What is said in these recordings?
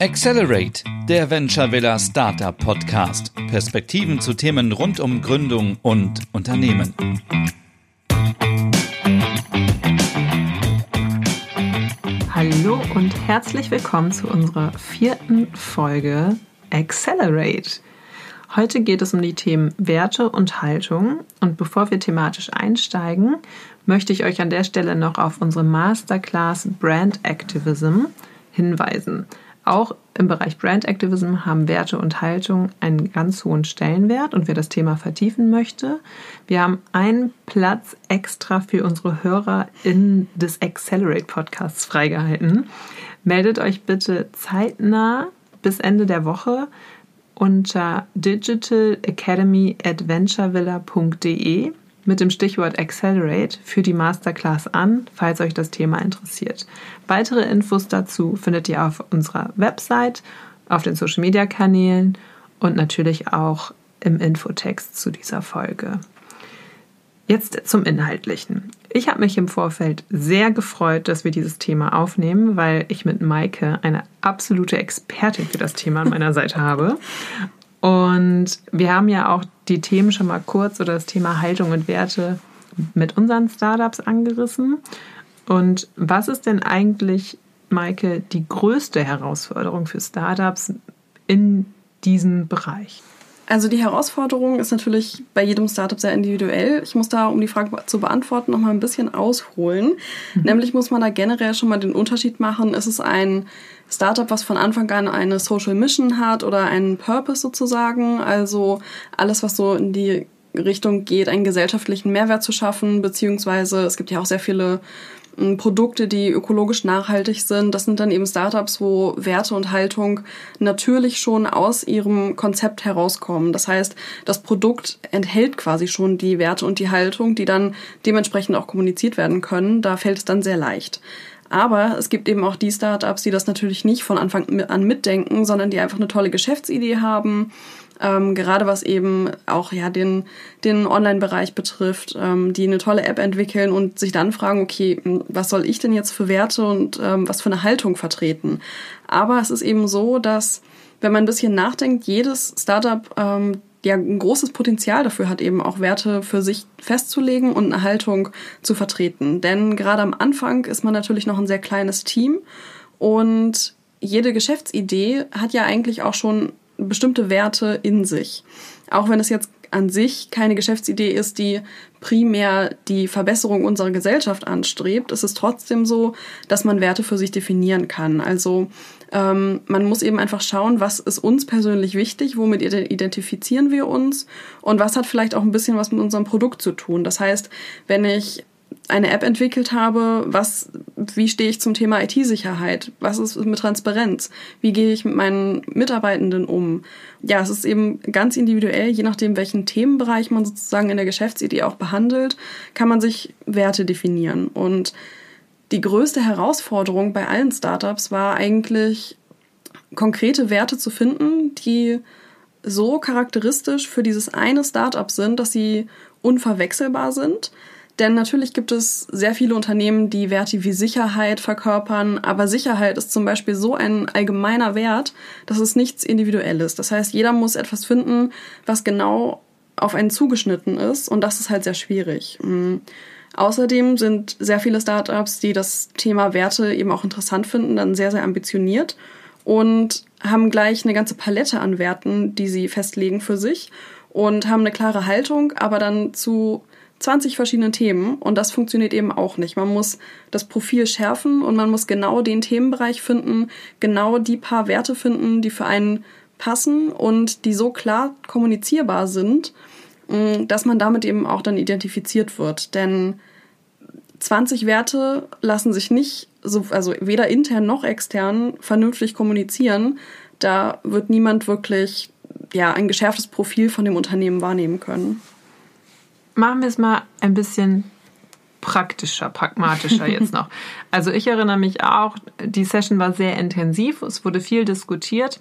Accelerate, der Venture Villa Startup Podcast. Perspektiven zu Themen rund um Gründung und Unternehmen. Hallo und herzlich willkommen zu unserer vierten Folge Accelerate. Heute geht es um die Themen Werte und Haltung. Und bevor wir thematisch einsteigen, möchte ich euch an der Stelle noch auf unsere Masterclass Brand Activism hinweisen. Auch im Bereich Brand Activism haben Werte und Haltung einen ganz hohen Stellenwert und wer das Thema vertiefen möchte, wir haben einen Platz extra für unsere Hörer in des Accelerate Podcasts freigehalten. Meldet euch bitte zeitnah bis Ende der Woche unter digitalacademyadventurevilla.de mit dem Stichwort Accelerate für die Masterclass an, falls euch das Thema interessiert. Weitere Infos dazu findet ihr auf unserer Website, auf den Social Media Kanälen und natürlich auch im Infotext zu dieser Folge. Jetzt zum Inhaltlichen. Ich habe mich im Vorfeld sehr gefreut, dass wir dieses Thema aufnehmen, weil ich mit Maike eine absolute Expertin für das Thema an meiner Seite habe. Und wir haben ja auch die Themen schon mal kurz oder das Thema Haltung und Werte mit unseren Startups angerissen. Und was ist denn eigentlich, Maike, die größte Herausforderung für Startups in diesem Bereich? Also die Herausforderung ist natürlich bei jedem Startup sehr individuell. Ich muss da, um die Frage zu beantworten, noch mal ein bisschen ausholen. Mhm. Nämlich muss man da generell schon mal den Unterschied machen. Ist es ein Startup, was von Anfang an eine Social Mission hat oder einen Purpose sozusagen? Also alles, was so in die Richtung geht, einen gesellschaftlichen Mehrwert zu schaffen, beziehungsweise es gibt ja auch sehr viele Produkte, die ökologisch nachhaltig sind. Das sind dann eben Startups, wo Werte und Haltung natürlich schon aus ihrem Konzept herauskommen. Das heißt, das Produkt enthält quasi schon die Werte und die Haltung, die dann dementsprechend auch kommuniziert werden können. Da fällt es dann sehr leicht. Aber es gibt eben auch die Startups, die das natürlich nicht von Anfang an mitdenken, sondern die einfach eine tolle Geschäftsidee haben, ähm, gerade was eben auch ja den, den Online-Bereich betrifft, ähm, die eine tolle App entwickeln und sich dann fragen, okay, was soll ich denn jetzt für Werte und ähm, was für eine Haltung vertreten? Aber es ist eben so, dass wenn man ein bisschen nachdenkt, jedes Startup ähm, ja ein großes Potenzial dafür hat, eben auch Werte für sich festzulegen und eine Haltung zu vertreten. Denn gerade am Anfang ist man natürlich noch ein sehr kleines Team und jede Geschäftsidee hat ja eigentlich auch schon bestimmte Werte in sich. Auch wenn es jetzt an sich keine Geschäftsidee ist, die primär die Verbesserung unserer Gesellschaft anstrebt, ist es trotzdem so, dass man Werte für sich definieren kann. Also ähm, man muss eben einfach schauen, was ist uns persönlich wichtig, womit identifizieren wir uns und was hat vielleicht auch ein bisschen was mit unserem Produkt zu tun. Das heißt, wenn ich eine App entwickelt habe, was, wie stehe ich zum Thema IT-Sicherheit? Was ist mit Transparenz? Wie gehe ich mit meinen Mitarbeitenden um? Ja, es ist eben ganz individuell, je nachdem, welchen Themenbereich man sozusagen in der Geschäftsidee auch behandelt, kann man sich Werte definieren. Und die größte Herausforderung bei allen Startups war eigentlich, konkrete Werte zu finden, die so charakteristisch für dieses eine Startup sind, dass sie unverwechselbar sind, denn natürlich gibt es sehr viele Unternehmen, die Werte wie Sicherheit verkörpern, aber Sicherheit ist zum Beispiel so ein allgemeiner Wert, dass es nichts Individuelles. Das heißt, jeder muss etwas finden, was genau auf einen zugeschnitten ist und das ist halt sehr schwierig. Mhm. Außerdem sind sehr viele Startups, die das Thema Werte eben auch interessant finden, dann sehr, sehr ambitioniert und haben gleich eine ganze Palette an Werten, die sie festlegen für sich und haben eine klare Haltung, aber dann zu 20 verschiedene Themen und das funktioniert eben auch nicht. Man muss das Profil schärfen und man muss genau den Themenbereich finden, genau die paar Werte finden, die für einen passen und die so klar kommunizierbar sind, mm, dass man damit eben auch dann identifiziert wird. Denn 20 Werte lassen sich nicht, so, also weder intern noch extern, vernünftig kommunizieren. Da wird niemand wirklich ja, ein geschärftes Profil von dem Unternehmen wahrnehmen können machen wir es mal ein bisschen praktischer, pragmatischer jetzt noch. Also ich erinnere mich auch, die Session war sehr intensiv, es wurde viel diskutiert.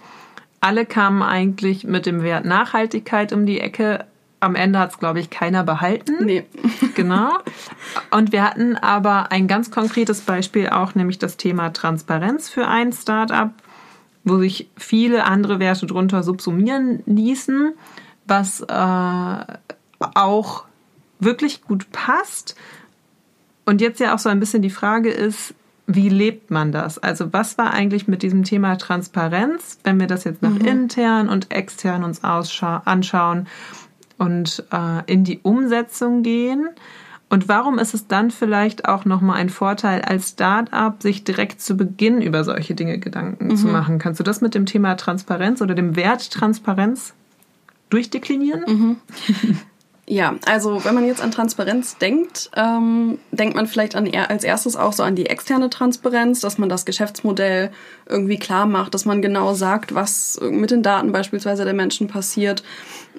Alle kamen eigentlich mit dem Wert Nachhaltigkeit um die Ecke. Am Ende hat es, glaube ich, keiner behalten. Nee. Genau. Und wir hatten aber ein ganz konkretes Beispiel auch, nämlich das Thema Transparenz für ein Startup, wo sich viele andere Werte drunter subsumieren ließen, was äh, auch wirklich gut passt. Und jetzt ja auch so ein bisschen die Frage ist, wie lebt man das? Also was war eigentlich mit diesem Thema Transparenz, wenn wir das jetzt nach mhm. intern und extern uns anschauen und äh, in die Umsetzung gehen? Und warum ist es dann vielleicht auch nochmal ein Vorteil als Start-up, sich direkt zu Beginn über solche Dinge Gedanken mhm. zu machen? Kannst du das mit dem Thema Transparenz oder dem Wert Transparenz durchdeklinieren? Mhm. Ja, also wenn man jetzt an Transparenz denkt, ähm, denkt man vielleicht an, als erstes auch so an die externe Transparenz, dass man das Geschäftsmodell irgendwie klar macht, dass man genau sagt, was mit den Daten beispielsweise der Menschen passiert,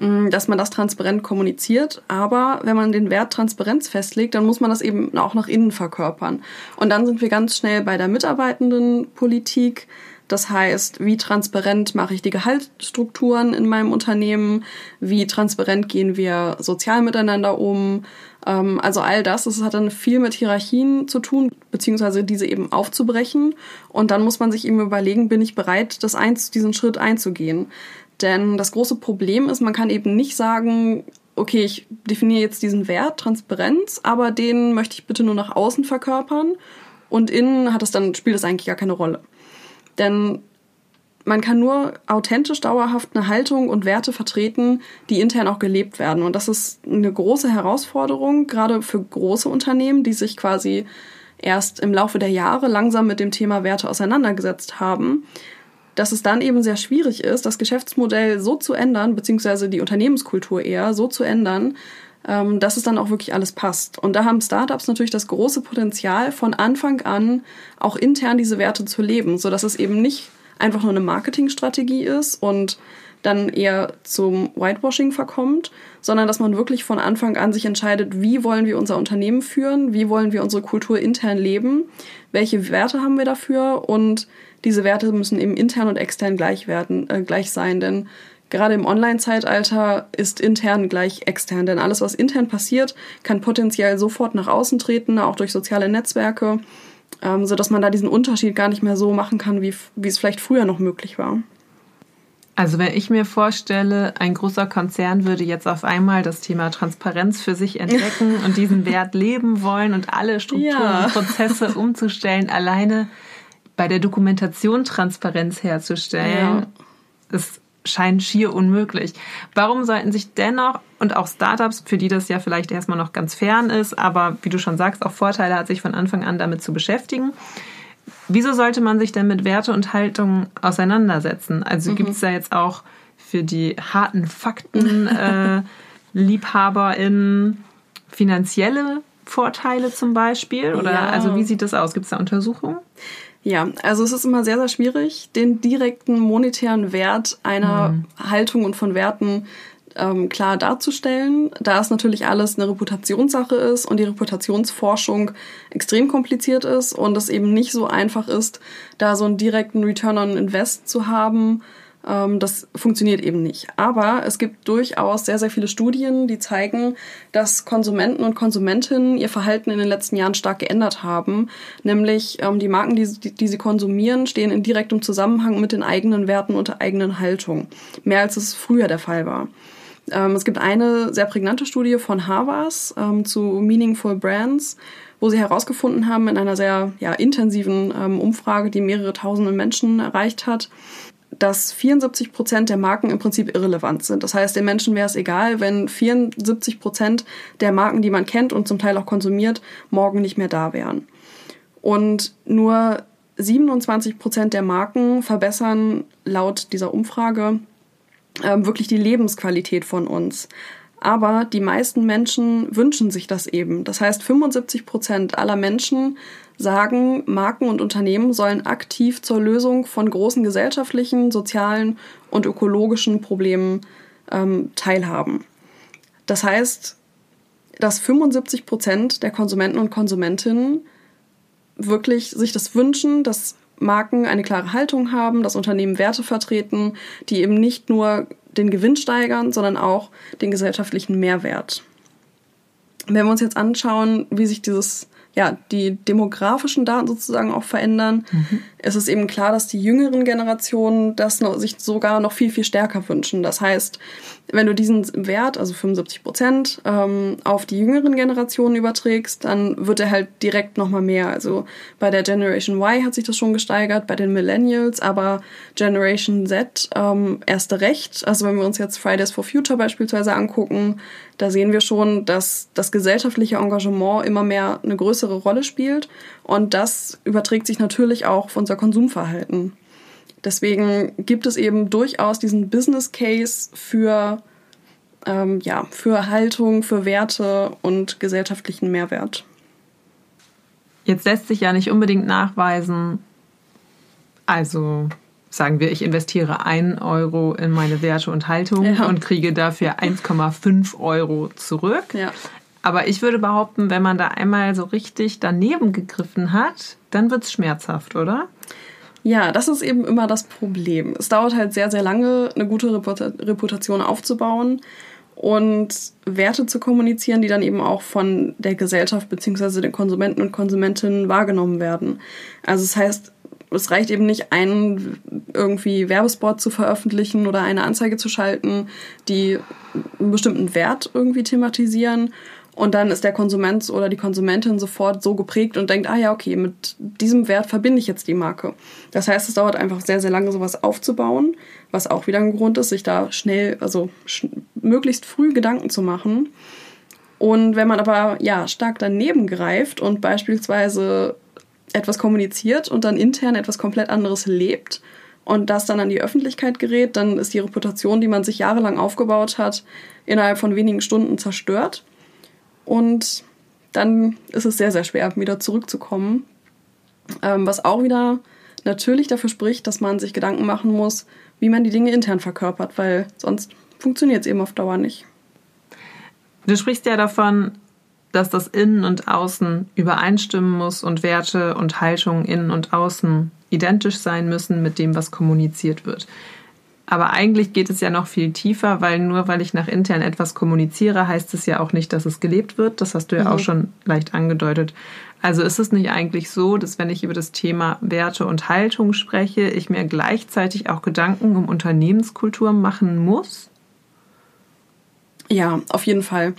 mm, dass man das transparent kommuniziert. Aber wenn man den Wert Transparenz festlegt, dann muss man das eben auch nach innen verkörpern. Und dann sind wir ganz schnell bei der Mitarbeitendenpolitik. Das heißt, wie transparent mache ich die Gehaltsstrukturen in meinem Unternehmen? Wie transparent gehen wir sozial miteinander um? Ähm, also all das, das hat dann viel mit Hierarchien zu tun, beziehungsweise diese eben aufzubrechen. Und dann muss man sich eben überlegen, bin ich bereit, das eins, diesen Schritt einzugehen? Denn das große Problem ist, man kann eben nicht sagen, okay, ich definiere jetzt diesen Wert, Transparenz, aber den möchte ich bitte nur nach außen verkörpern. Und innen hat es dann, spielt es eigentlich gar keine Rolle. Denn man kann nur authentisch dauerhaft eine Haltung und Werte vertreten, die intern auch gelebt werden. Und das ist eine große Herausforderung, gerade für große Unternehmen, die sich quasi erst im Laufe der Jahre langsam mit dem Thema Werte auseinandergesetzt haben, dass es dann eben sehr schwierig ist, das Geschäftsmodell so zu ändern, beziehungsweise die Unternehmenskultur eher so zu ändern, ähm, dass es dann auch wirklich alles passt. Und da haben Startups natürlich das große Potenzial, von Anfang an auch intern diese Werte zu leben, sodass es eben nicht einfach nur eine Marketingstrategie ist und dann eher zum Whitewashing verkommt, sondern dass man wirklich von Anfang an sich entscheidet, wie wollen wir unser Unternehmen führen, wie wollen wir unsere Kultur intern leben, welche Werte haben wir dafür und diese Werte müssen eben intern und extern gleich werden, äh, gleich sein, denn Gerade im Online-Zeitalter ist intern gleich extern, denn alles, was intern passiert, kann potenziell sofort nach außen treten, auch durch soziale Netzwerke, ähm, sodass man da diesen Unterschied gar nicht mehr so machen kann, wie, wie es vielleicht früher noch möglich war. Also wenn ich mir vorstelle, ein großer Konzern würde jetzt auf einmal das Thema Transparenz für sich entdecken und diesen Wert leben wollen und alle Strukturen ja. und Prozesse umzustellen, alleine bei der Dokumentation Transparenz herzustellen, ja. ist scheint schier unmöglich. Warum sollten sich dennoch und auch Startups, für die das ja vielleicht erstmal noch ganz fern ist, aber wie du schon sagst, auch Vorteile hat, sich von Anfang an damit zu beschäftigen. Wieso sollte man sich denn mit Werte und Haltung auseinandersetzen? Also mhm. gibt es da jetzt auch für die harten Fakten äh, LiebhaberInnen finanzielle Vorteile zum Beispiel? Oder ja. also wie sieht das aus? Gibt es da Untersuchungen? Ja, also es ist immer sehr, sehr schwierig, den direkten monetären Wert einer mhm. Haltung und von Werten ähm, klar darzustellen, da es natürlich alles eine Reputationssache ist und die Reputationsforschung extrem kompliziert ist und es eben nicht so einfach ist, da so einen direkten Return on Invest zu haben, das funktioniert eben nicht. Aber es gibt durchaus sehr, sehr viele Studien, die zeigen, dass Konsumenten und Konsumentinnen ihr Verhalten in den letzten Jahren stark geändert haben. Nämlich ähm, die Marken, die, die sie konsumieren, stehen in direktem Zusammenhang mit den eigenen Werten und der eigenen Haltung. Mehr als es früher der Fall war. Ähm, es gibt eine sehr prägnante Studie von Harvard zu Meaningful Brands, wo sie herausgefunden haben in einer sehr ja, intensiven ähm, Umfrage, die mehrere tausende Menschen erreicht hat, dass 74 Prozent der Marken im Prinzip irrelevant sind. Das heißt, den Menschen wäre es egal, wenn 74 Prozent der Marken, die man kennt und zum Teil auch konsumiert, morgen nicht mehr da wären. Und nur 27 Prozent der Marken verbessern laut dieser Umfrage äh, wirklich die Lebensqualität von uns. Aber die meisten Menschen wünschen sich das eben. Das heißt, 75 Prozent aller Menschen sagen, Marken und Unternehmen sollen aktiv zur Lösung von großen gesellschaftlichen, sozialen und ökologischen Problemen ähm, teilhaben. Das heißt, dass 75 Prozent der Konsumenten und Konsumentinnen wirklich sich das wünschen, dass Marken eine klare Haltung haben, dass Unternehmen Werte vertreten, die eben nicht nur den Gewinn steigern, sondern auch den gesellschaftlichen Mehrwert. Wenn wir uns jetzt anschauen, wie sich dieses ja, die demografischen Daten sozusagen auch verändern. Mhm. Es ist eben klar, dass die jüngeren Generationen das noch, sich sogar noch viel, viel stärker wünschen. Das heißt, wenn du diesen Wert, also 75 Prozent, ähm, auf die jüngeren Generationen überträgst, dann wird er halt direkt nochmal mehr. Also bei der Generation Y hat sich das schon gesteigert, bei den Millennials, aber Generation Z ähm, erste recht. Also wenn wir uns jetzt Fridays for Future beispielsweise angucken, da sehen wir schon, dass das gesellschaftliche Engagement immer mehr eine größere Rolle spielt und das überträgt sich natürlich auch auf unser Konsumverhalten. Deswegen gibt es eben durchaus diesen Business Case für, ähm, ja, für Haltung, für Werte und gesellschaftlichen Mehrwert. Jetzt lässt sich ja nicht unbedingt nachweisen, also sagen wir, ich investiere 1 Euro in meine Werte und Haltung ja. und kriege dafür 1,5 Euro zurück. Ja. Aber ich würde behaupten, wenn man da einmal so richtig daneben gegriffen hat, dann wird es schmerzhaft, oder? Ja, das ist eben immer das Problem. Es dauert halt sehr, sehr lange, eine gute Reputation aufzubauen und Werte zu kommunizieren, die dann eben auch von der Gesellschaft bzw. den Konsumenten und Konsumentinnen wahrgenommen werden. Also das heißt, es reicht eben nicht, einen irgendwie Werbespot zu veröffentlichen oder eine Anzeige zu schalten, die einen bestimmten Wert irgendwie thematisieren und dann ist der Konsument oder die Konsumentin sofort so geprägt und denkt, ah ja, okay, mit diesem Wert verbinde ich jetzt die Marke. Das heißt, es dauert einfach sehr, sehr lange, sowas aufzubauen, was auch wieder ein Grund ist, sich da schnell, also sch möglichst früh Gedanken zu machen. Und wenn man aber ja stark daneben greift und beispielsweise etwas kommuniziert und dann intern etwas komplett anderes lebt und das dann an die Öffentlichkeit gerät, dann ist die Reputation, die man sich jahrelang aufgebaut hat, innerhalb von wenigen Stunden zerstört. Und dann ist es sehr, sehr schwer, wieder zurückzukommen. Ähm, was auch wieder natürlich dafür spricht, dass man sich Gedanken machen muss, wie man die Dinge intern verkörpert, weil sonst funktioniert es eben auf Dauer nicht. Du sprichst ja davon, dass das Innen und Außen übereinstimmen muss und Werte und Haltungen innen und außen identisch sein müssen mit dem, was kommuniziert wird. Aber eigentlich geht es ja noch viel tiefer, weil nur weil ich nach intern etwas kommuniziere, heißt es ja auch nicht, dass es gelebt wird. Das hast du ja mhm. auch schon leicht angedeutet. Also ist es nicht eigentlich so, dass wenn ich über das Thema Werte und Haltung spreche, ich mir gleichzeitig auch Gedanken um Unternehmenskultur machen muss? Ja, auf jeden Fall.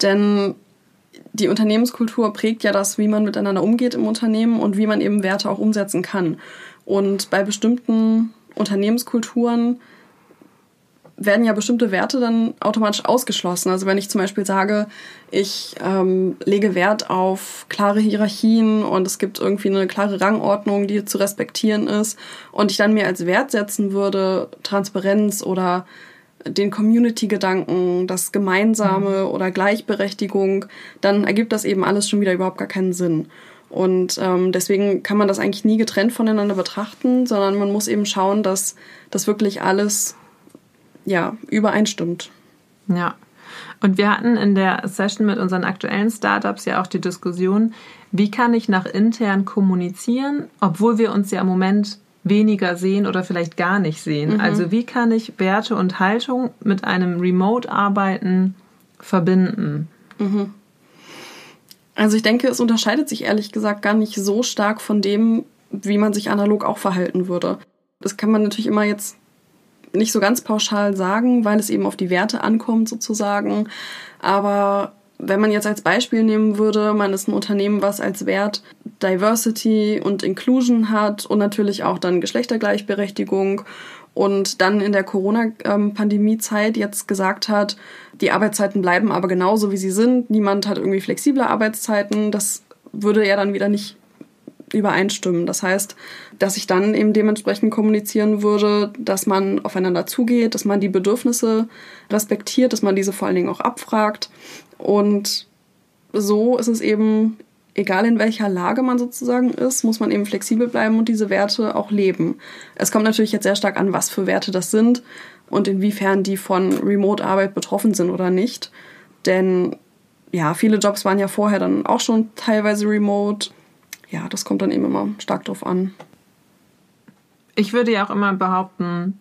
Denn die Unternehmenskultur prägt ja das, wie man miteinander umgeht im Unternehmen und wie man eben Werte auch umsetzen kann. Und bei bestimmten Unternehmenskulturen werden ja bestimmte Werte dann automatisch ausgeschlossen. Also wenn ich zum Beispiel sage, ich ähm, lege Wert auf klare Hierarchien und es gibt irgendwie eine klare Rangordnung, die zu respektieren ist und ich dann mir als Wert setzen würde, Transparenz oder den Community-Gedanken, das Gemeinsame mhm. oder Gleichberechtigung, dann ergibt das eben alles schon wieder überhaupt gar keinen Sinn. Und ähm, deswegen kann man das eigentlich nie getrennt voneinander betrachten, sondern man muss eben schauen, dass das wirklich alles ja, übereinstimmt. Ja. Und wir hatten in der Session mit unseren aktuellen Startups ja auch die Diskussion, wie kann ich nach intern kommunizieren, obwohl wir uns ja im Moment weniger sehen oder vielleicht gar nicht sehen. Mhm. Also wie kann ich Werte und Haltung mit einem Remote-Arbeiten verbinden? Mhm. Also ich denke, es unterscheidet sich ehrlich gesagt gar nicht so stark von dem, wie man sich analog auch verhalten würde. Das kann man natürlich immer jetzt nicht so ganz pauschal sagen, weil es eben auf die Werte ankommt sozusagen. Aber wenn man jetzt als Beispiel nehmen würde, man ist ein Unternehmen, was als Wert Diversity und Inclusion hat und natürlich auch dann Geschlechtergleichberechtigung und dann in der Corona-Pandemie-Zeit jetzt gesagt hat, die Arbeitszeiten bleiben aber genauso, wie sie sind. Niemand hat irgendwie flexible Arbeitszeiten. Das würde ja dann wieder nicht übereinstimmen. Das heißt, dass ich dann eben dementsprechend kommunizieren würde, dass man aufeinander zugeht, dass man die Bedürfnisse respektiert, dass man diese vor allen Dingen auch abfragt. Und so ist es eben egal in welcher Lage man sozusagen ist, muss man eben flexibel bleiben und diese Werte auch leben. Es kommt natürlich jetzt sehr stark an, was für Werte das sind und inwiefern die von Remote-Arbeit betroffen sind oder nicht. Denn ja, viele Jobs waren ja vorher dann auch schon teilweise remote. Ja, das kommt dann eben immer stark drauf an. Ich würde ja auch immer behaupten,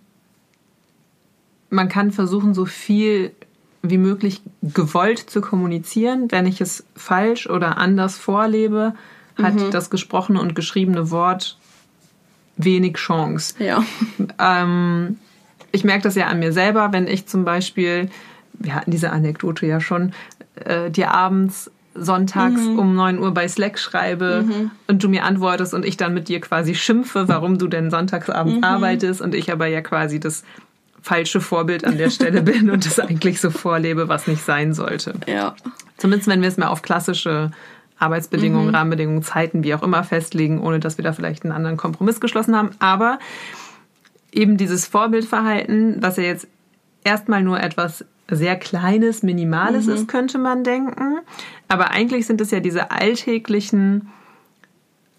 man kann versuchen, so viel wie möglich gewollt zu kommunizieren. Wenn ich es falsch oder anders vorlebe, hat mhm. das gesprochene und geschriebene Wort wenig Chance. Ja. Ähm, ich merke das ja an mir selber, wenn ich zum Beispiel, wir hatten diese Anekdote ja schon, äh, dir abends sonntags mhm. um 9 Uhr bei Slack schreibe mhm. und du mir antwortest und ich dann mit dir quasi schimpfe, warum du denn sonntagsabends mhm. arbeitest und ich aber ja quasi das falsche Vorbild an der Stelle bin und das eigentlich so vorlebe, was nicht sein sollte. Ja. Zumindest wenn wir es mal auf klassische Arbeitsbedingungen, mhm. Rahmenbedingungen, Zeiten, wie auch immer festlegen, ohne dass wir da vielleicht einen anderen Kompromiss geschlossen haben. Aber eben dieses Vorbildverhalten, was ja jetzt erstmal nur etwas sehr Kleines, Minimales mhm. ist, könnte man denken. Aber eigentlich sind es ja diese alltäglichen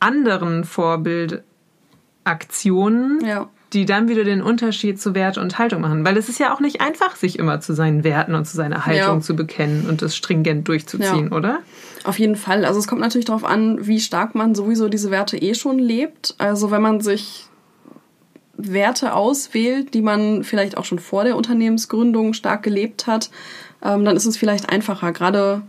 anderen Vorbildaktionen, ja. Die dann wieder den Unterschied zu Wert und Haltung machen. Weil es ist ja auch nicht einfach, sich immer zu seinen Werten und zu seiner Haltung ja. zu bekennen und das stringent durchzuziehen, ja. oder? Auf jeden Fall. Also es kommt natürlich darauf an, wie stark man sowieso diese Werte eh schon lebt. Also wenn man sich Werte auswählt, die man vielleicht auch schon vor der Unternehmensgründung stark gelebt hat, ähm, dann ist es vielleicht einfacher. Gerade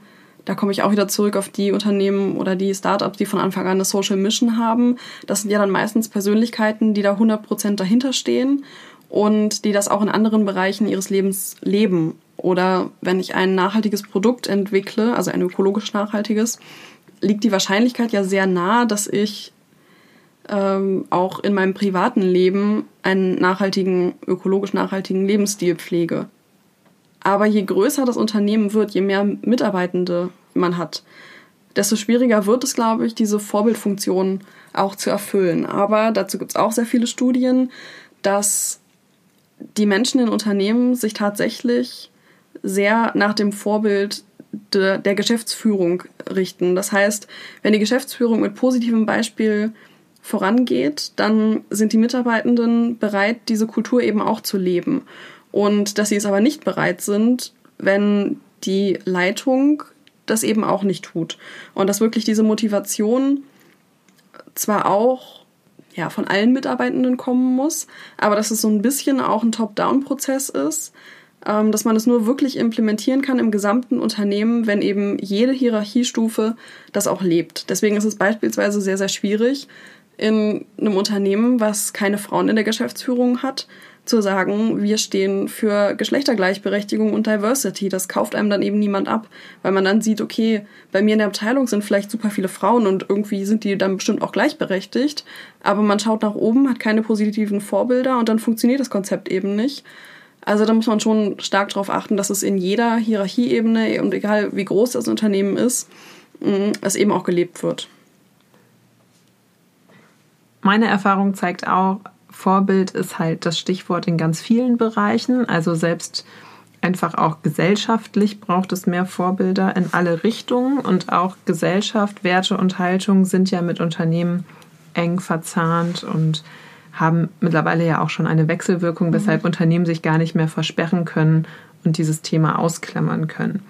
da komme ich auch wieder zurück auf die Unternehmen oder die Startups, die von Anfang an eine Social Mission haben. Das sind ja dann meistens Persönlichkeiten, die da 100% dahinter stehen und die das auch in anderen Bereichen ihres Lebens leben. Oder wenn ich ein nachhaltiges Produkt entwickle, also ein ökologisch nachhaltiges, liegt die Wahrscheinlichkeit ja sehr nah, dass ich ähm, auch in meinem privaten Leben einen nachhaltigen, ökologisch nachhaltigen Lebensstil pflege. Aber je größer das Unternehmen wird, je mehr Mitarbeitende man hat, desto schwieriger wird es, glaube ich, diese Vorbildfunktion auch zu erfüllen. Aber dazu gibt es auch sehr viele Studien, dass die Menschen in Unternehmen sich tatsächlich sehr nach dem Vorbild de, der Geschäftsführung richten. Das heißt, wenn die Geschäftsführung mit positivem Beispiel vorangeht, dann sind die Mitarbeitenden bereit, diese Kultur eben auch zu leben. Und dass sie es aber nicht bereit sind, wenn die Leitung das eben auch nicht tut. Und dass wirklich diese Motivation zwar auch ja, von allen Mitarbeitenden kommen muss, aber dass es so ein bisschen auch ein Top-Down-Prozess ist, ähm, dass man es nur wirklich implementieren kann im gesamten Unternehmen, wenn eben jede Hierarchiestufe das auch lebt. Deswegen ist es beispielsweise sehr, sehr schwierig, in einem Unternehmen, was keine Frauen in der Geschäftsführung hat, zu sagen, wir stehen für Geschlechtergleichberechtigung und Diversity. Das kauft einem dann eben niemand ab, weil man dann sieht, okay, bei mir in der Abteilung sind vielleicht super viele Frauen und irgendwie sind die dann bestimmt auch gleichberechtigt, aber man schaut nach oben, hat keine positiven Vorbilder und dann funktioniert das Konzept eben nicht. Also da muss man schon stark darauf achten, dass es in jeder Hierarchieebene und egal wie groß das Unternehmen ist, mm, es eben auch gelebt wird meine Erfahrung zeigt auch, Vorbild ist halt das Stichwort in ganz vielen Bereichen. Also selbst einfach auch gesellschaftlich braucht es mehr Vorbilder in alle Richtungen und auch Gesellschaft, Werte und Haltung sind ja mit Unternehmen eng verzahnt und haben mittlerweile ja auch schon eine Wechselwirkung, mhm. weshalb Unternehmen sich gar nicht mehr versperren können und dieses Thema ausklammern können.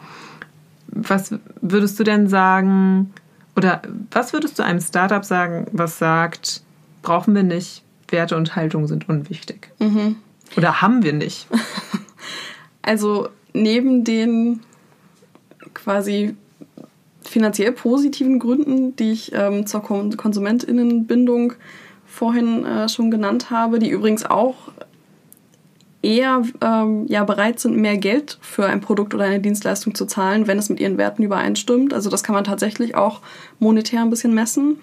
Was würdest du denn sagen, oder was würdest du einem Startup sagen, was sagt, brauchen wir nicht. Werte und Haltung sind unwichtig. Mhm. Oder haben wir nicht? Also neben den quasi finanziell positiven Gründen, die ich ähm, zur Konsumentinnenbindung vorhin äh, schon genannt habe, die übrigens auch eher ähm, ja, bereit sind, mehr Geld für ein Produkt oder eine Dienstleistung zu zahlen, wenn es mit ihren Werten übereinstimmt. Also das kann man tatsächlich auch monetär ein bisschen messen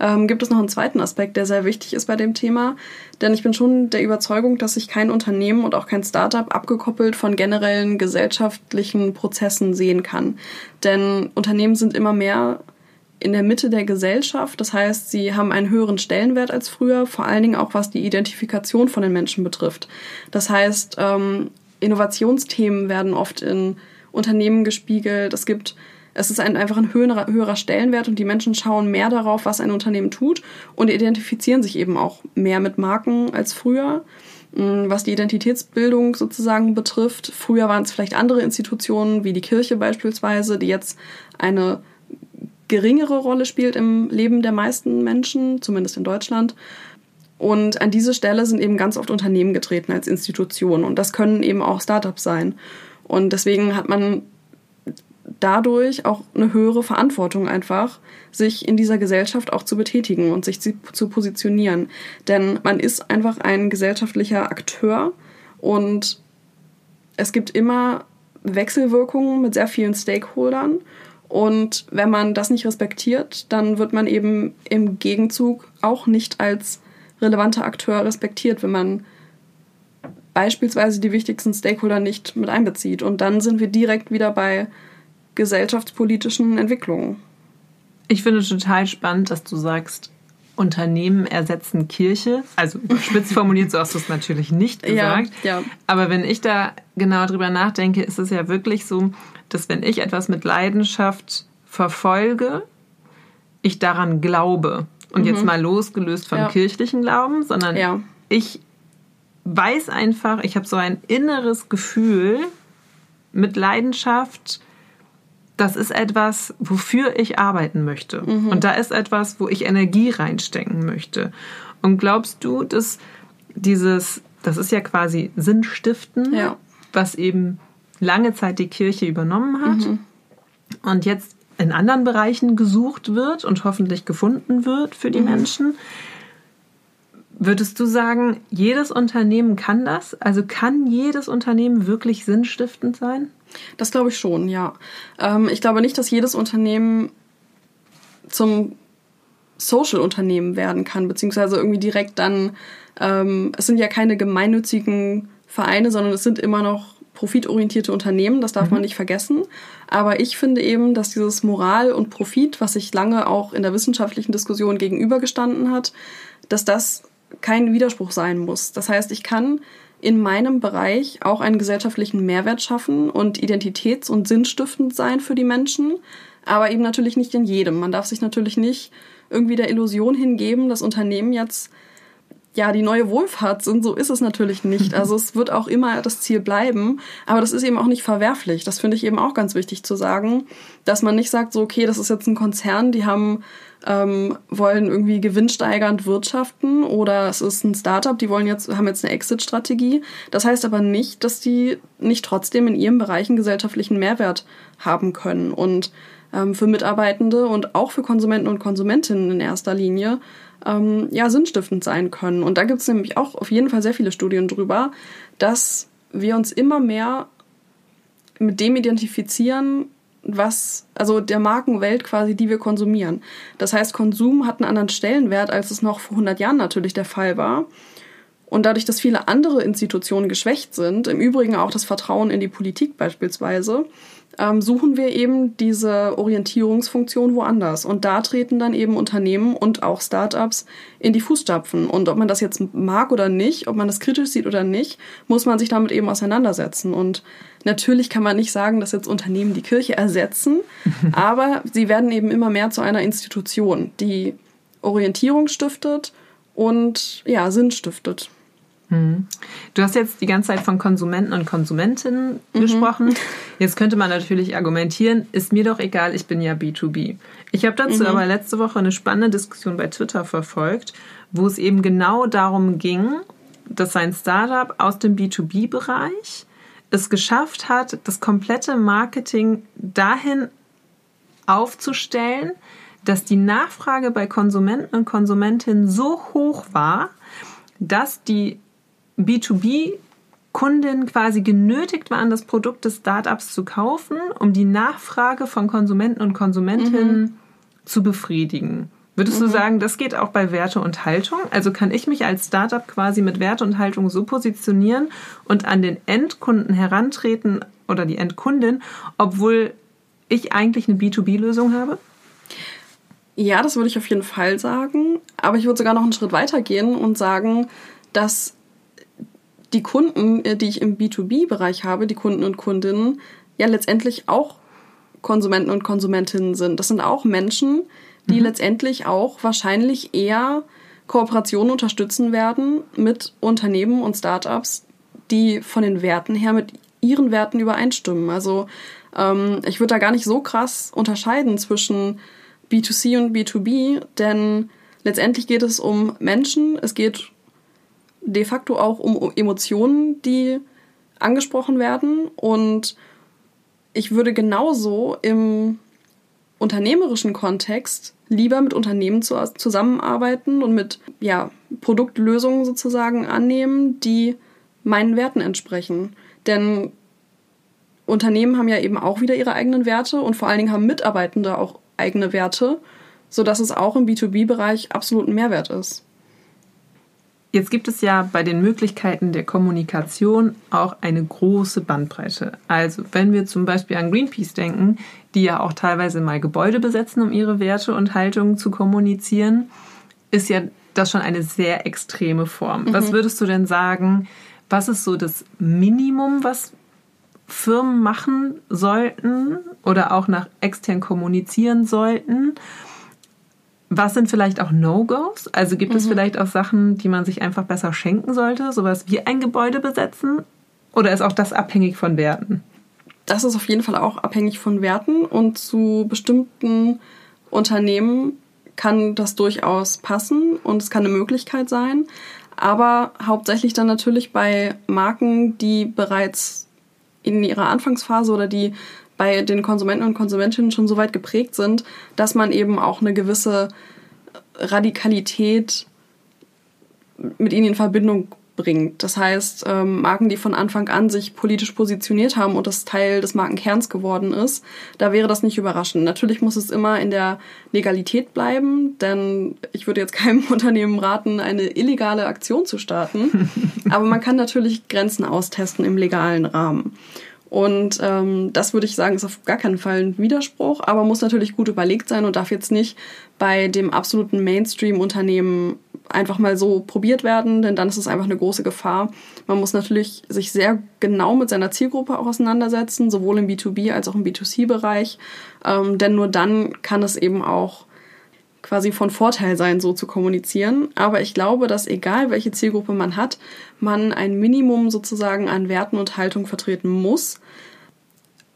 ähm, gibt es noch einen zweiten Aspekt, der sehr wichtig ist bei dem Thema. Denn ich bin schon der Überzeugung, dass sich kein Unternehmen und auch kein Startup abgekoppelt von generellen gesellschaftlichen Prozessen sehen kann. Denn Unternehmen sind immer mehr in der Mitte der Gesellschaft. Das heißt, sie haben einen höheren Stellenwert als früher, vor allen Dingen auch was die Identifikation von den Menschen betrifft. Das heißt, ähm, Innovationsthemen werden oft in Unternehmen gespiegelt. Es gibt es ist ein, einfach ein höherer, höherer Stellenwert und die Menschen schauen mehr darauf, was ein Unternehmen tut und identifizieren sich eben auch mehr mit Marken als früher. Mm, was die Identitätsbildung sozusagen betrifft, früher waren es vielleicht andere Institutionen wie die Kirche beispielsweise, die jetzt eine geringere Rolle spielt im Leben der meisten Menschen, zumindest in Deutschland. Und an diese Stelle sind eben ganz oft Unternehmen getreten als Institutionen und das können eben auch Startups sein. Und deswegen hat man dadurch auch eine höhere Verantwortung einfach, sich in dieser Gesellschaft auch zu betätigen und sich zu, positionieren. Denn man ist einfach ein gesellschaftlicher Akteur und es gibt immer Wechselwirkungen mit sehr vielen Stakeholdern. Und wenn man das nicht respektiert, dann wird man eben im Gegenzug auch nicht als relevanter Akteur respektiert, wenn man beispielsweise die wichtigsten Stakeholder nicht mit einbezieht. Und dann sind wir direkt wieder bei gesellschaftspolitischen Entwicklungen. Ich finde total spannend, dass du sagst, Unternehmen ersetzen Kirche. Also spitz formuliert, so hast du es natürlich nicht gesagt. Ja, ja. Aber wenn ich da genau drüber nachdenke, ist es ja wirklich so, dass wenn ich etwas mit Leidenschaft verfolge, ich daran glaube. Und mhm. jetzt mal losgelöst vom ja. kirchlichen Glauben, sondern ja. ich weiß einfach, ich habe so ein inneres Gefühl mit Leidenschaft, das ist etwas, wofür ich arbeiten möchte. Mhm. Und da ist etwas, wo ich Energie reinstecken möchte. Und glaubst du, dass dieses, das ist ja quasi Sinnstiften, ja. was eben lange Zeit die Kirche übernommen hat mhm. und jetzt in anderen Bereichen gesucht wird und hoffentlich gefunden wird für die mhm. Menschen. Würdest du sagen, jedes Unternehmen kann das? Also kann jedes Unternehmen wirklich sinnstiftend sein? Das glaube ich schon, ja. Ähm, ich glaube nicht, dass jedes Unternehmen zum Social-Unternehmen werden kann, beziehungsweise irgendwie direkt dann, ähm, es sind ja keine gemeinnützigen Vereine, sondern es sind immer noch profitorientierte Unternehmen, das darf mhm. man nicht vergessen. Aber ich finde eben, dass dieses Moral und Profit, was sich lange auch in der wissenschaftlichen Diskussion gegenübergestanden hat, dass das kein Widerspruch sein muss. Das heißt, ich kann in meinem Bereich auch einen gesellschaftlichen Mehrwert schaffen und identitäts- und sinnstiftend sein für die Menschen, aber eben natürlich nicht in jedem. Man darf sich natürlich nicht irgendwie der Illusion hingeben, dass Unternehmen jetzt ja die neue Wohlfahrt sind. So ist es natürlich nicht. Also es wird auch immer das Ziel bleiben, aber das ist eben auch nicht verwerflich. Das finde ich eben auch ganz wichtig zu sagen, dass man nicht sagt, so okay, das ist jetzt ein Konzern, die haben ähm, wollen irgendwie gewinnsteigernd wirtschaften oder es ist ein Startup, die wollen jetzt, haben jetzt eine Exit-Strategie. Das heißt aber nicht, dass die nicht trotzdem in ihrem Bereich einen gesellschaftlichen Mehrwert haben können. Und ähm, für Mitarbeitende und auch für Konsumenten und Konsumentinnen in erster Linie ähm, ja sinnstiftend sein können. Und da gibt es nämlich auch auf jeden Fall sehr viele Studien drüber, dass wir uns immer mehr mit dem identifizieren, was, also der Markenwelt quasi, die wir konsumieren. Das heißt, Konsum hat einen anderen Stellenwert, als es noch vor 100 Jahren natürlich der Fall war. Und dadurch, dass viele andere Institutionen geschwächt sind, im Übrigen auch das Vertrauen in die Politik beispielsweise, ähm, suchen wir eben diese Orientierungsfunktion woanders. Und da treten dann eben Unternehmen und auch Startups in die Fußstapfen. Und ob man das jetzt mag oder nicht, ob man das kritisch sieht oder nicht, muss man sich damit eben auseinandersetzen. Und natürlich kann man nicht sagen, dass jetzt Unternehmen die Kirche ersetzen, aber sie werden eben immer mehr zu einer Institution, die Orientierung stiftet und ja, Sinn stiftet. Hm. Du hast jetzt die ganze Zeit von Konsumenten und Konsumentinnen mhm. gesprochen. Jetzt könnte man natürlich argumentieren, ist mir doch egal, ich bin ja B2B. Ich habe dazu mhm. aber letzte Woche eine spannende Diskussion bei Twitter verfolgt, wo es eben genau darum ging, dass ein Startup aus dem B2B-Bereich es geschafft hat, das komplette Marketing dahin aufzustellen, dass die Nachfrage bei Konsumenten und Konsumentinnen so hoch war, dass die B2B-Kundin quasi genötigt waren, das Produkt des Startups zu kaufen, um die Nachfrage von Konsumenten und Konsumentinnen mhm. zu befriedigen. Würdest mhm. du sagen, das geht auch bei Werte und Haltung? Also kann ich mich als Startup quasi mit Werte und Haltung so positionieren und an den Endkunden herantreten oder die Endkundin, obwohl ich eigentlich eine B2B-Lösung habe? Ja, das würde ich auf jeden Fall sagen. Aber ich würde sogar noch einen Schritt weiter gehen und sagen, dass die Kunden, äh, die ich im B2B-Bereich habe, die Kunden und Kundinnen, ja letztendlich auch Konsumenten und Konsumentinnen sind. Das sind auch Menschen, die mhm. letztendlich auch wahrscheinlich eher Kooperationen unterstützen werden mit Unternehmen und Startups, die von den Werten her mit ihren Werten übereinstimmen. Also ähm, ich würde da gar nicht so krass unterscheiden zwischen B2C und B2B, denn letztendlich geht es um Menschen, es geht de facto auch um Emotionen, die angesprochen werden. Und ich würde genauso im unternehmerischen Kontext lieber mit Unternehmen zu, zusammenarbeiten und mit ja, Produktlösungen sozusagen annehmen, die meinen Werten entsprechen. Denn Unternehmen haben ja eben auch wieder ihre eigenen Werte und vor allen Dingen haben Mitarbeitende auch eigene Werte, sodass es auch im B2B-Bereich absolut ein Mehrwert ist. Jetzt gibt es ja bei den Möglichkeiten der Kommunikation auch eine große Bandbreite. Also wenn wir zum Beispiel an Greenpeace denken, die ja auch teilweise mal Gebäude besetzen, um ihre Werte und Haltungen zu kommunizieren, ist ja das schon eine sehr extreme Form. Mhm. Was würdest du denn sagen, was ist so das Minimum, was Firmen machen sollten oder auch nach extern kommunizieren sollten? Was sind vielleicht auch No-Gos? Also gibt mhm. es vielleicht auch Sachen, die man sich einfach besser schenken sollte, sowas wie ein Gebäude besetzen? Oder ist auch das abhängig von Werten? Das ist auf jeden Fall auch abhängig von Werten und zu bestimmten Unternehmen kann das durchaus passen und es kann eine Möglichkeit sein. Aber hauptsächlich dann natürlich bei Marken, die bereits in ihrer Anfangsphase oder die bei den Konsumenten und Konsumentinnen schon so weit geprägt sind, dass man eben auch eine gewisse Radikalität mit ihnen in Verbindung bringt. Das heißt, ähm, Marken, die von Anfang an sich politisch positioniert haben und das Teil des Markenkerns geworden ist, da wäre das nicht überraschend. Natürlich muss es immer in der Legalität bleiben, denn ich würde jetzt keinem Unternehmen raten, eine illegale Aktion zu starten. Aber man kann natürlich Grenzen austesten im legalen Rahmen. Und ähm, das würde ich sagen, ist auf gar keinen Fall ein Widerspruch, aber muss natürlich gut überlegt sein und darf jetzt nicht bei dem absoluten Mainstream-Unternehmen einfach mal so probiert werden, denn dann ist es einfach eine große Gefahr. Man muss natürlich sich sehr genau mit seiner Zielgruppe auch auseinandersetzen, sowohl im B2B als auch im B2C-Bereich, ähm, denn nur dann kann es eben auch quasi von Vorteil sein, so zu kommunizieren. Aber ich glaube, dass egal welche Zielgruppe man hat, man ein Minimum sozusagen an Werten und Haltung vertreten muss.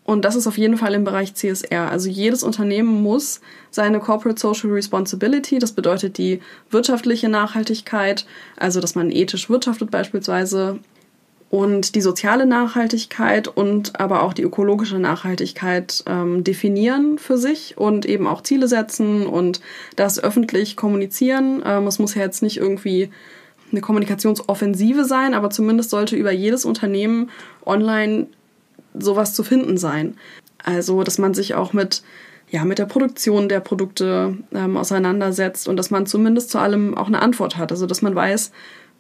Und das ist auf jeden Fall im Bereich CSR. Also jedes Unternehmen muss seine Corporate Social Responsibility, das bedeutet die wirtschaftliche Nachhaltigkeit, also dass man ethisch wirtschaftet beispielsweise, und die soziale Nachhaltigkeit und aber auch die ökologische Nachhaltigkeit ähm, definieren für sich und eben auch Ziele setzen und das öffentlich kommunizieren. Ähm, es muss ja jetzt nicht irgendwie eine Kommunikationsoffensive sein, aber zumindest sollte über jedes Unternehmen online sowas zu finden sein. Also, dass man sich auch mit ja, mit der Produktion der Produkte ähm, auseinandersetzt und dass man zumindest zu allem auch eine Antwort hat. Also dass man weiß,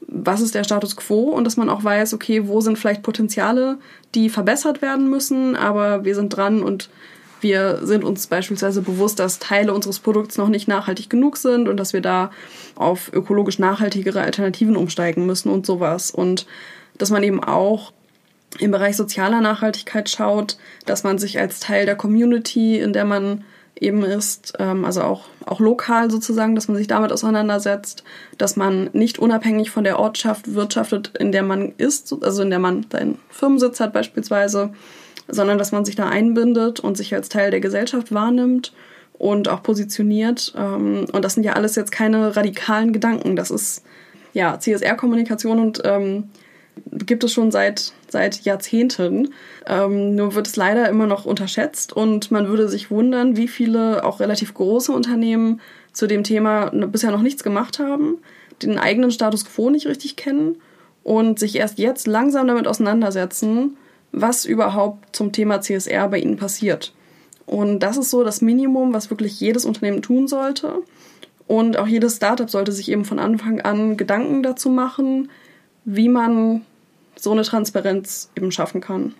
was ist der Status quo und dass man auch weiß, okay, wo sind vielleicht Potenziale, die verbessert werden müssen, aber wir sind dran und wir sind uns beispielsweise bewusst, dass Teile unseres Produkts noch nicht nachhaltig genug sind und dass wir da auf ökologisch nachhaltigere Alternativen umsteigen müssen und sowas. Und dass man eben auch im Bereich sozialer Nachhaltigkeit schaut, dass man sich als Teil der Community, in der man eben ist, ähm, also auch, auch lokal sozusagen, dass man sich damit auseinandersetzt, dass man nicht unabhängig von der Ortschaft wirtschaftet, in der man ist, also in der man seinen Firmensitz hat beispielsweise, sondern dass man sich da einbindet und sich als Teil der Gesellschaft wahrnimmt und auch positioniert. Ähm, und das sind ja alles jetzt keine radikalen Gedanken. Das ist ja CSR-Kommunikation und ähm, gibt es schon seit, seit Jahrzehnten. Ähm, nur wird es leider immer noch unterschätzt und man würde sich wundern, wie viele auch relativ große Unternehmen zu dem Thema bisher noch nichts gemacht haben, den eigenen Status quo nicht richtig kennen und sich erst jetzt langsam damit auseinandersetzen, was überhaupt zum Thema CSR bei ihnen passiert. Und das ist so das Minimum, was wirklich jedes Unternehmen tun sollte. Und auch jedes Startup sollte sich eben von Anfang an Gedanken dazu machen, wie man so eine Transparenz eben schaffen kann.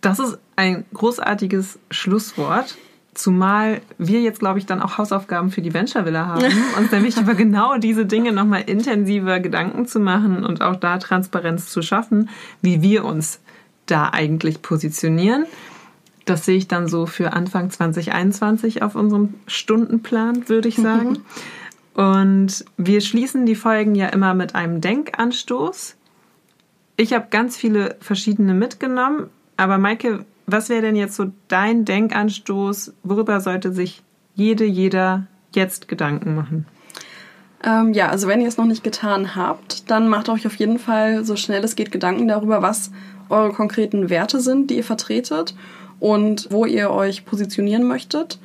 Das ist ein großartiges Schlusswort. Zumal wir jetzt, glaube ich, dann auch Hausaufgaben für die Venture Villa haben, uns nämlich über genau diese Dinge nochmal intensiver Gedanken zu machen und auch da Transparenz zu schaffen, wie wir uns da eigentlich positionieren. Das sehe ich dann so für Anfang 2021 auf unserem Stundenplan, würde ich sagen. Und wir schließen die Folgen ja immer mit einem Denkanstoß. Ich habe ganz viele verschiedene mitgenommen, aber Maike, was wäre denn jetzt so dein Denkanstoß? Worüber sollte sich jede, jeder jetzt Gedanken machen? Ähm, ja, also wenn ihr es noch nicht getan habt, dann macht euch auf jeden Fall so schnell es geht Gedanken darüber, was eure konkreten Werte sind, die ihr vertretet und wo ihr euch positionieren möchtet.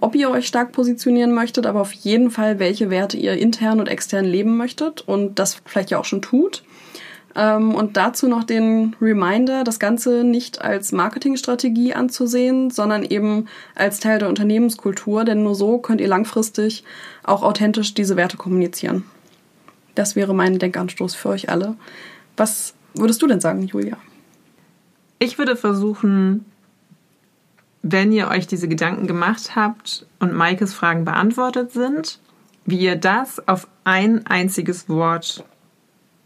Ob ihr euch stark positionieren möchtet, aber auf jeden Fall, welche Werte ihr intern und extern leben möchtet und das vielleicht ja auch schon tut. Ähm, und dazu noch den Reminder, das Ganze nicht als Marketingstrategie anzusehen, sondern eben als Teil der Unternehmenskultur, denn nur so könnt ihr langfristig auch authentisch diese Werte kommunizieren. Das wäre mein Denkanstoß für euch alle. Was würdest du denn sagen, Julia? Ich würde versuchen, wenn ihr euch diese Gedanken gemacht habt und Maikes Fragen beantwortet sind, wie ihr das auf ein einziges Wort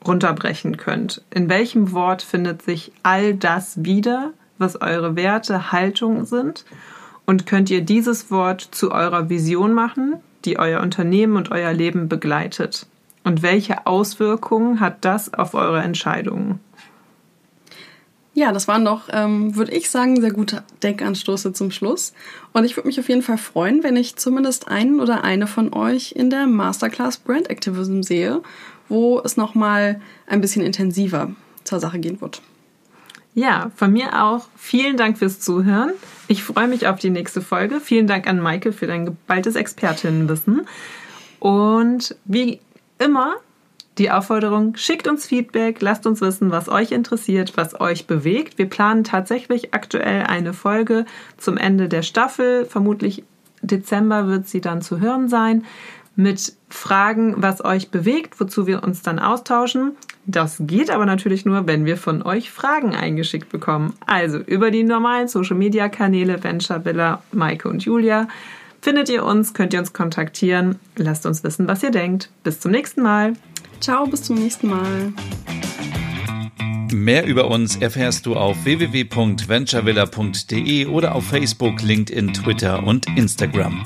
runterbrechen könnt. In welchem Wort findet sich all das wieder, was eure Werte, Haltungen sind? Und könnt ihr dieses Wort zu eurer Vision machen, die euer Unternehmen und euer Leben begleitet? Und welche Auswirkungen hat das auf eure Entscheidungen? Ja, das waren doch, ähm, würde ich sagen, sehr gute Denkanstoße zum Schluss. Und ich würde mich auf jeden Fall freuen, wenn ich zumindest einen oder eine von euch in der Masterclass Brand Activism sehe wo es nochmal ein bisschen intensiver zur Sache gehen wird. Ja, von mir auch. Vielen Dank fürs Zuhören. Ich freue mich auf die nächste Folge. Vielen Dank an Maike für dein geballtes Expertinnenwissen. Und wie immer, die Aufforderung, schickt uns Feedback, lasst uns wissen, was euch interessiert, was euch bewegt. Wir planen tatsächlich aktuell eine Folge zum Ende der Staffel. Vermutlich Dezember wird sie dann zu hören sein mit Fragen, was euch bewegt, wozu wir uns dann austauschen. Das geht aber natürlich nur, wenn wir von euch Fragen eingeschickt bekommen. Also über die normalen Social Media Kanäle Venture Villa, Maike und Julia findet ihr uns, könnt ihr uns kontaktieren. Lasst uns wissen, was ihr denkt. Bis zum nächsten Mal. Ciao, bis zum nächsten Mal. Mehr über uns erfährst du auf www.venturevilla.de oder auf Facebook, LinkedIn, Twitter und Instagram.